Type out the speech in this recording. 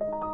you